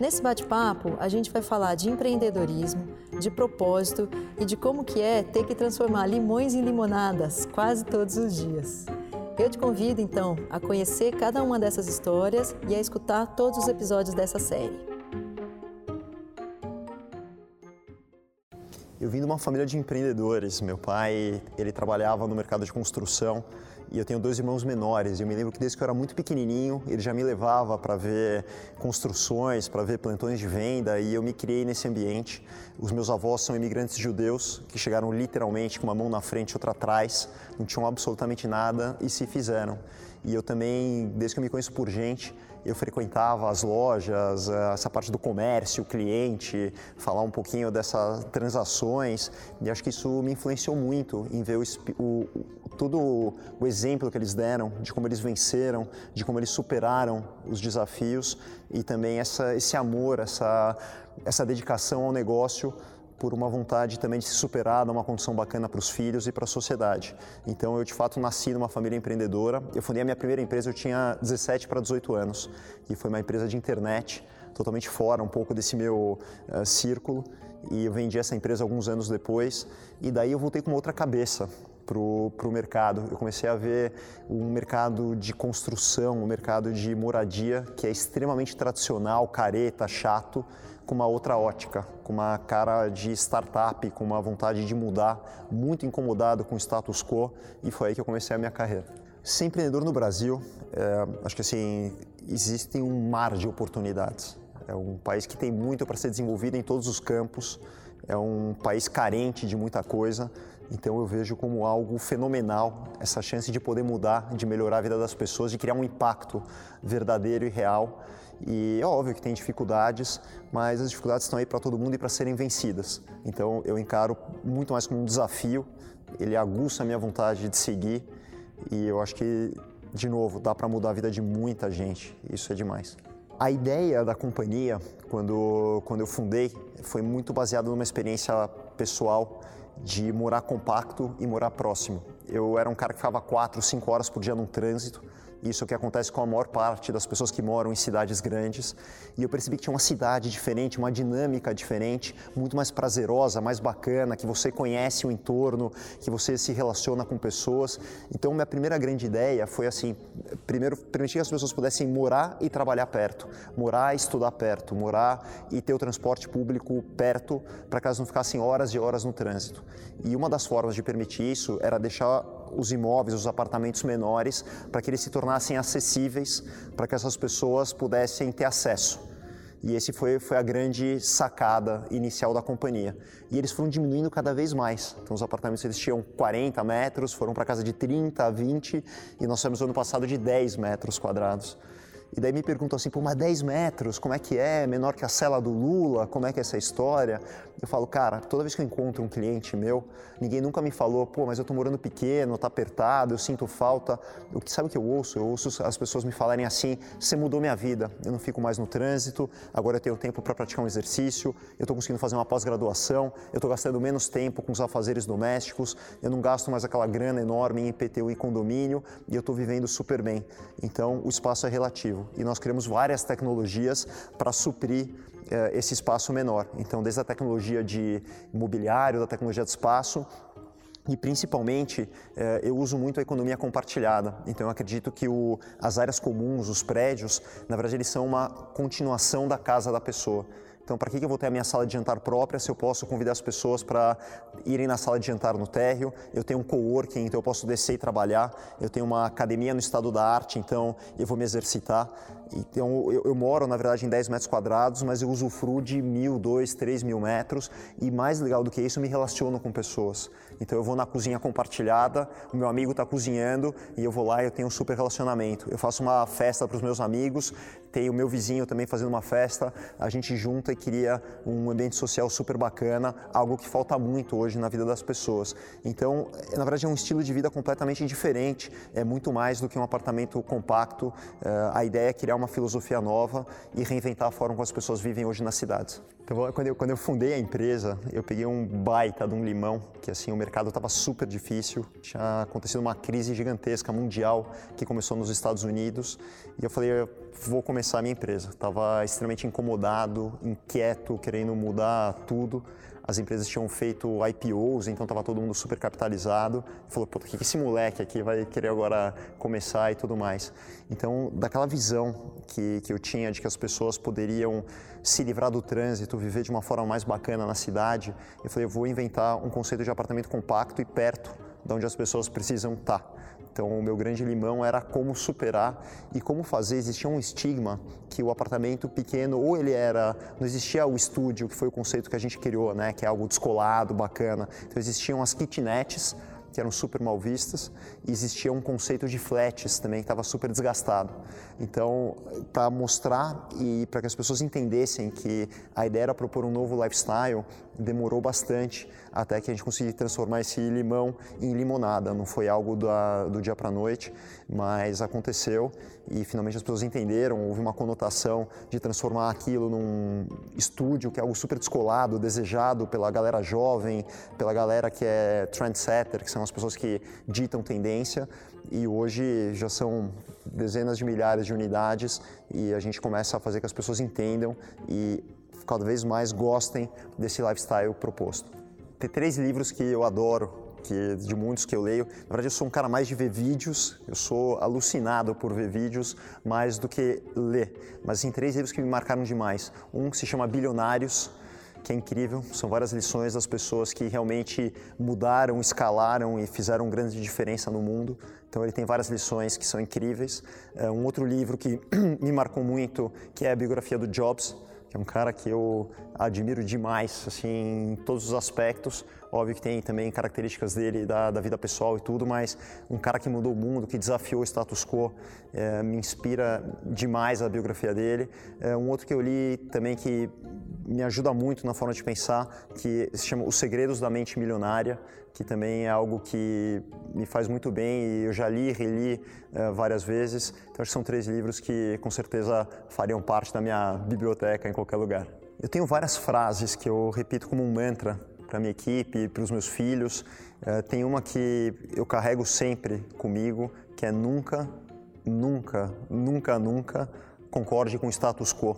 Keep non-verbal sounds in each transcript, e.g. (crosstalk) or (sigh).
Nesse bate-papo, a gente vai falar de empreendedorismo, de propósito e de como que é ter que transformar limões em limonadas quase todos os dias. Eu te convido então a conhecer cada uma dessas histórias e a escutar todos os episódios dessa série. Eu vim de uma família de empreendedores. Meu pai, ele trabalhava no mercado de construção e eu tenho dois irmãos menores. Eu me lembro que desde que eu era muito pequenininho, ele já me levava para ver construções, para ver plantões de venda e eu me criei nesse ambiente. Os meus avós são imigrantes judeus que chegaram literalmente com uma mão na frente e outra atrás, não tinham absolutamente nada e se fizeram. E eu também, desde que eu me conheço por gente, eu frequentava as lojas, eh, essa parte do comércio, o cliente, falar um pouquinho dessas transações, e acho que isso me influenciou muito em ver o, o, todo o exemplo que eles deram, de como eles venceram, de como eles superaram os desafios e também essa, esse amor, essa, essa dedicação ao negócio por uma vontade também de se superar, dar uma condição bacana para os filhos e para a sociedade. Então eu de fato nasci numa família empreendedora. Eu fundei a minha primeira empresa, eu tinha 17 para 18 anos e foi uma empresa de internet, totalmente fora um pouco desse meu uh, círculo. E eu vendi essa empresa alguns anos depois e daí eu voltei com outra cabeça para o mercado. Eu comecei a ver um mercado de construção, um mercado de moradia que é extremamente tradicional, careta, chato, com uma outra ótica, com uma cara de startup, com uma vontade de mudar, muito incomodado com o status quo e foi aí que eu comecei a minha carreira. Ser empreendedor no Brasil, é, acho que assim, existe um mar de oportunidades. É um país que tem muito para ser desenvolvido em todos os campos, é um país carente de muita coisa, então eu vejo como algo fenomenal essa chance de poder mudar, de melhorar a vida das pessoas, de criar um impacto verdadeiro e real e é óbvio que tem dificuldades, mas as dificuldades estão aí para todo mundo e para serem vencidas. Então eu encaro muito mais como um desafio, ele aguça a minha vontade de seguir e eu acho que, de novo, dá para mudar a vida de muita gente. Isso é demais. A ideia da companhia, quando, quando eu fundei, foi muito baseada numa experiência pessoal de morar compacto e morar próximo. Eu era um cara que ficava quatro, cinco horas por dia no trânsito isso é o que acontece com a maior parte das pessoas que moram em cidades grandes. E eu percebi que tinha uma cidade diferente, uma dinâmica diferente, muito mais prazerosa, mais bacana, que você conhece o entorno, que você se relaciona com pessoas. Então, minha primeira grande ideia foi assim: primeiro, permitir que as pessoas pudessem morar e trabalhar perto, morar e estudar perto, morar e ter o transporte público perto, para que elas não ficassem horas e horas no trânsito. E uma das formas de permitir isso era deixar os imóveis, os apartamentos menores, para que eles se tornassem acessíveis, para que essas pessoas pudessem ter acesso. E esse foi, foi a grande sacada inicial da companhia. E eles foram diminuindo cada vez mais. Então, os apartamentos eles tinham 40 metros, foram para casa de 30, 20, e nós tivemos ano passado de 10 metros quadrados. E daí me perguntam assim, pô, mas 10 metros, como é que é? Menor que a cela do Lula, como é que é essa história? Eu falo, cara, toda vez que eu encontro um cliente meu, ninguém nunca me falou, pô, mas eu tô morando pequeno, tá apertado, eu sinto falta. Que sabe o que eu ouço? Eu ouço as pessoas me falarem assim, você mudou minha vida, eu não fico mais no trânsito, agora eu tenho tempo para praticar um exercício, eu tô conseguindo fazer uma pós-graduação, eu tô gastando menos tempo com os afazeres domésticos, eu não gasto mais aquela grana enorme em IPTU e condomínio e eu tô vivendo super bem. Então, o espaço é relativo e nós criamos várias tecnologias para suprir eh, esse espaço menor. Então, desde a tecnologia de imobiliário, da tecnologia de espaço, e principalmente eh, eu uso muito a economia compartilhada. Então eu acredito que o, as áreas comuns, os prédios, na verdade eles são uma continuação da casa da pessoa. Então, para que eu vou ter a minha sala de jantar própria se eu posso convidar as pessoas para irem na sala de jantar no térreo? Eu tenho um coworking, então eu posso descer e trabalhar. Eu tenho uma academia no estado da arte, então eu vou me exercitar. Então eu, eu, moro, na verdade, em 10 metros quadrados, mas eu usufruo de mil, dois, três mil metros e mais legal do que isso, eu me relaciono com pessoas. Então eu vou na cozinha compartilhada, o meu amigo está cozinhando e eu vou lá e eu tenho um super relacionamento. Eu faço uma festa para os meus amigos, tem o meu vizinho também fazendo uma festa, a gente junta e cria um ambiente social super bacana, algo que falta muito hoje na vida das pessoas. Então, na verdade, é um estilo de vida completamente diferente, é muito mais do que um apartamento compacto. Eh, a ideia é criar uma filosofia nova e reinventar a forma como as pessoas vivem hoje nas cidades. Então, quando eu, quando eu fundei a empresa, eu peguei um baita de um limão, que assim, o mercado estava super difícil, tinha acontecido uma crise gigantesca mundial que começou nos Estados Unidos, e eu falei, eu vou começar a minha empresa. Estava extremamente incomodado, inquieto, querendo mudar tudo as empresas tinham feito IPOs, então estava todo mundo super capitalizado. Falou, pô, o que esse moleque aqui vai querer agora começar e tudo mais? Então, daquela visão que, que eu tinha de que as pessoas poderiam se livrar do trânsito, viver de uma forma mais bacana na cidade, eu falei, eu vou inventar um conceito de apartamento compacto e perto de onde as pessoas precisam estar. Então, o meu grande limão era como superar e como fazer. Existia um estigma que o apartamento pequeno, ou ele era. Não existia o estúdio, que foi o conceito que a gente criou, né? Que é algo descolado, bacana. Então, existiam as kitnets que eram super mal vistas, e existia um conceito de flats também que estava super desgastado. Então, para mostrar e para que as pessoas entendessem que a ideia era propor um novo lifestyle, demorou bastante até que a gente conseguiu transformar esse limão em limonada. Não foi algo da, do dia para a noite, mas aconteceu e finalmente as pessoas entenderam. Houve uma conotação de transformar aquilo num estúdio que é algo super descolado, desejado pela galera jovem, pela galera que é trendsetter, que são as pessoas que ditam tendência. E hoje já são dezenas de milhares de unidades e a gente começa a fazer que as pessoas entendam e cada vez mais gostem desse lifestyle proposto. Tem três livros que eu adoro, que de muitos que eu leio. Na verdade, eu sou um cara mais de ver vídeos, eu sou alucinado por ver vídeos mais do que ler. Mas tem três livros que me marcaram demais. Um se chama Bilionários, que é incrível. São várias lições das pessoas que realmente mudaram, escalaram e fizeram grande diferença no mundo. Então ele tem várias lições que são incríveis. É um outro livro que (clears throat) me marcou muito, que é a biografia do Jobs, que é um cara que eu admiro demais, assim, em todos os aspectos. Óbvio que tem também características dele da, da vida pessoal e tudo, mas um cara que mudou o mundo, que desafiou o status quo, é, me inspira demais a biografia dele. É, um outro que eu li também que me ajuda muito na forma de pensar, que se chama Os Segredos da Mente Milionária, que também é algo que me faz muito bem e eu já li e reli uh, várias vezes. Então, acho que são três livros que com certeza fariam parte da minha biblioteca em qualquer lugar. Eu tenho várias frases que eu repito como um mantra para minha equipe, para os meus filhos. Uh, tem uma que eu carrego sempre comigo, que é nunca, nunca, nunca, nunca concorde com o status quo.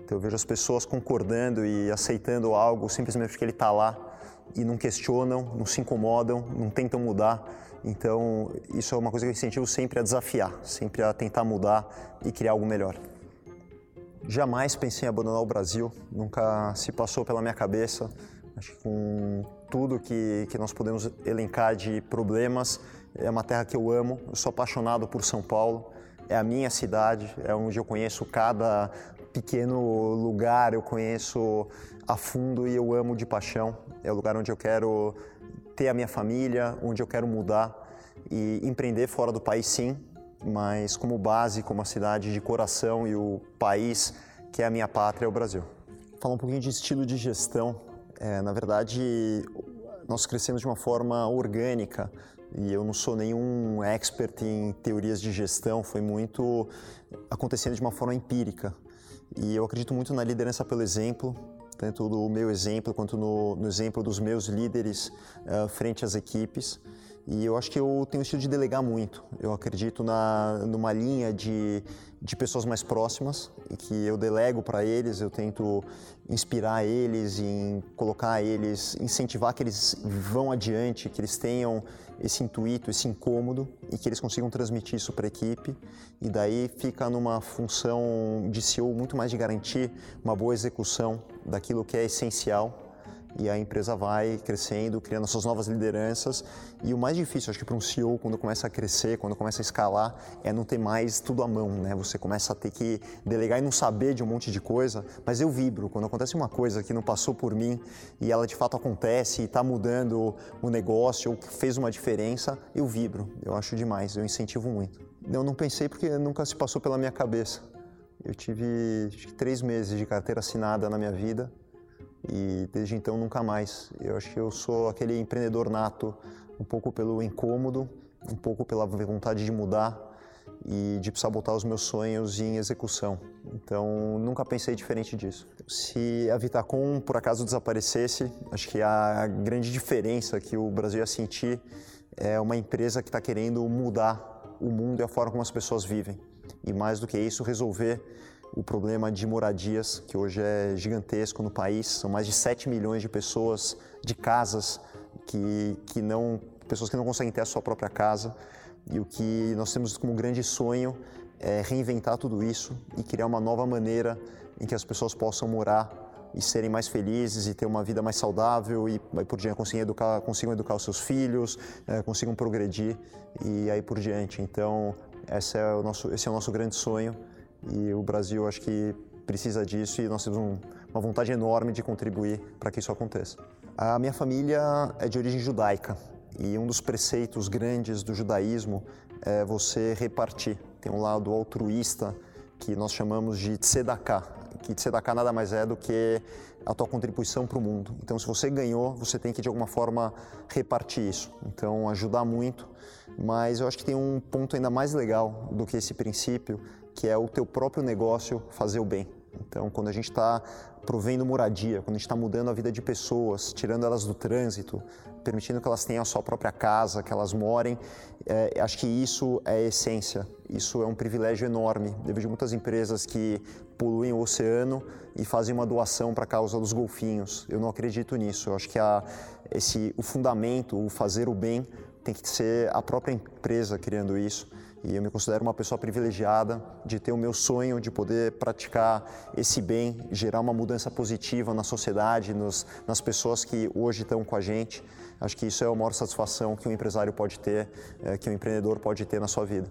Então, eu vejo as pessoas concordando e aceitando algo simplesmente porque ele está lá e não questionam, não se incomodam, não tentam mudar. Então, isso é uma coisa que eu incentivo sempre a desafiar, sempre a tentar mudar e criar algo melhor. Jamais pensei em abandonar o Brasil, nunca se passou pela minha cabeça. Acho que com tudo que, que nós podemos elencar de problemas, é uma terra que eu amo, eu sou apaixonado por São Paulo, é a minha cidade, é onde eu conheço cada pequeno lugar, eu conheço a fundo e eu amo de paixão. É o lugar onde eu quero ter a minha família, onde eu quero mudar e empreender fora do país, sim, mas como base, como a cidade de coração e o país que é a minha pátria, é o Brasil. Falar um pouquinho de estilo de gestão. É, na verdade, nós crescemos de uma forma orgânica e eu não sou nenhum expert em teorias de gestão, foi muito acontecendo de uma forma empírica. E eu acredito muito na liderança pelo exemplo, tanto do meu exemplo quanto no, no exemplo dos meus líderes uh, frente às equipes. E eu acho que eu tenho o estilo de delegar muito. Eu acredito na, numa linha de, de pessoas mais próximas que eu delego para eles, eu tento inspirar eles, em colocar eles, incentivar que eles vão adiante, que eles tenham esse intuito, esse incômodo e que eles consigam transmitir isso para a equipe. E daí fica numa função de CEO muito mais de garantir uma boa execução daquilo que é essencial e a empresa vai crescendo, criando suas novas lideranças. E o mais difícil, acho que para um CEO, quando começa a crescer, quando começa a escalar, é não ter mais tudo à mão, né? Você começa a ter que delegar e não saber de um monte de coisa, mas eu vibro quando acontece uma coisa que não passou por mim e ela de fato acontece e está mudando o negócio ou fez uma diferença, eu vibro. Eu acho demais, eu incentivo muito. Eu não pensei porque nunca se passou pela minha cabeça. Eu tive três meses de carteira assinada na minha vida e desde então nunca mais. Eu acho que eu sou aquele empreendedor nato, um pouco pelo incômodo, um pouco pela vontade de mudar e de precisar botar os meus sonhos em execução. Então nunca pensei diferente disso. Se a Vitacom por acaso desaparecesse, acho que a grande diferença que o Brasil ia sentir é uma empresa que está querendo mudar o mundo e a forma como as pessoas vivem. E mais do que isso, resolver o problema de moradias, que hoje é gigantesco no país. São mais de 7 milhões de pessoas, de casas, que, que não, pessoas que não conseguem ter a sua própria casa. E o que nós temos como grande sonho é reinventar tudo isso e criar uma nova maneira em que as pessoas possam morar e serem mais felizes e ter uma vida mais saudável e aí por diante conseguir educar, consigam educar os seus filhos, é, consigam progredir e aí por diante. Então, esse é o nosso, esse é o nosso grande sonho e o Brasil acho que precisa disso e nós temos um, uma vontade enorme de contribuir para que isso aconteça. A minha família é de origem judaica e um dos preceitos grandes do judaísmo é você repartir. Tem um lado altruísta que nós chamamos de tzedakah, que tzedakah nada mais é do que a tua contribuição para o mundo. Então, se você ganhou, você tem que de alguma forma repartir isso. Então, ajudar muito. Mas eu acho que tem um ponto ainda mais legal do que esse princípio, que é o teu próprio negócio fazer o bem. Então, quando a gente está provendo moradia, quando a gente está mudando a vida de pessoas, tirando elas do trânsito, permitindo que elas tenham a sua própria casa, que elas morem, é, acho que isso é essência. Isso é um privilégio enorme. Eu vejo muitas empresas que poluem o oceano e fazem uma doação para a causa dos golfinhos. Eu não acredito nisso. Eu acho que a, esse, o fundamento, o fazer o bem, tem que ser a própria empresa criando isso. E eu me considero uma pessoa privilegiada de ter o meu sonho de poder praticar esse bem, gerar uma mudança positiva na sociedade, nos, nas pessoas que hoje estão com a gente. Acho que isso é a maior satisfação que um empresário pode ter, é, que um empreendedor pode ter na sua vida.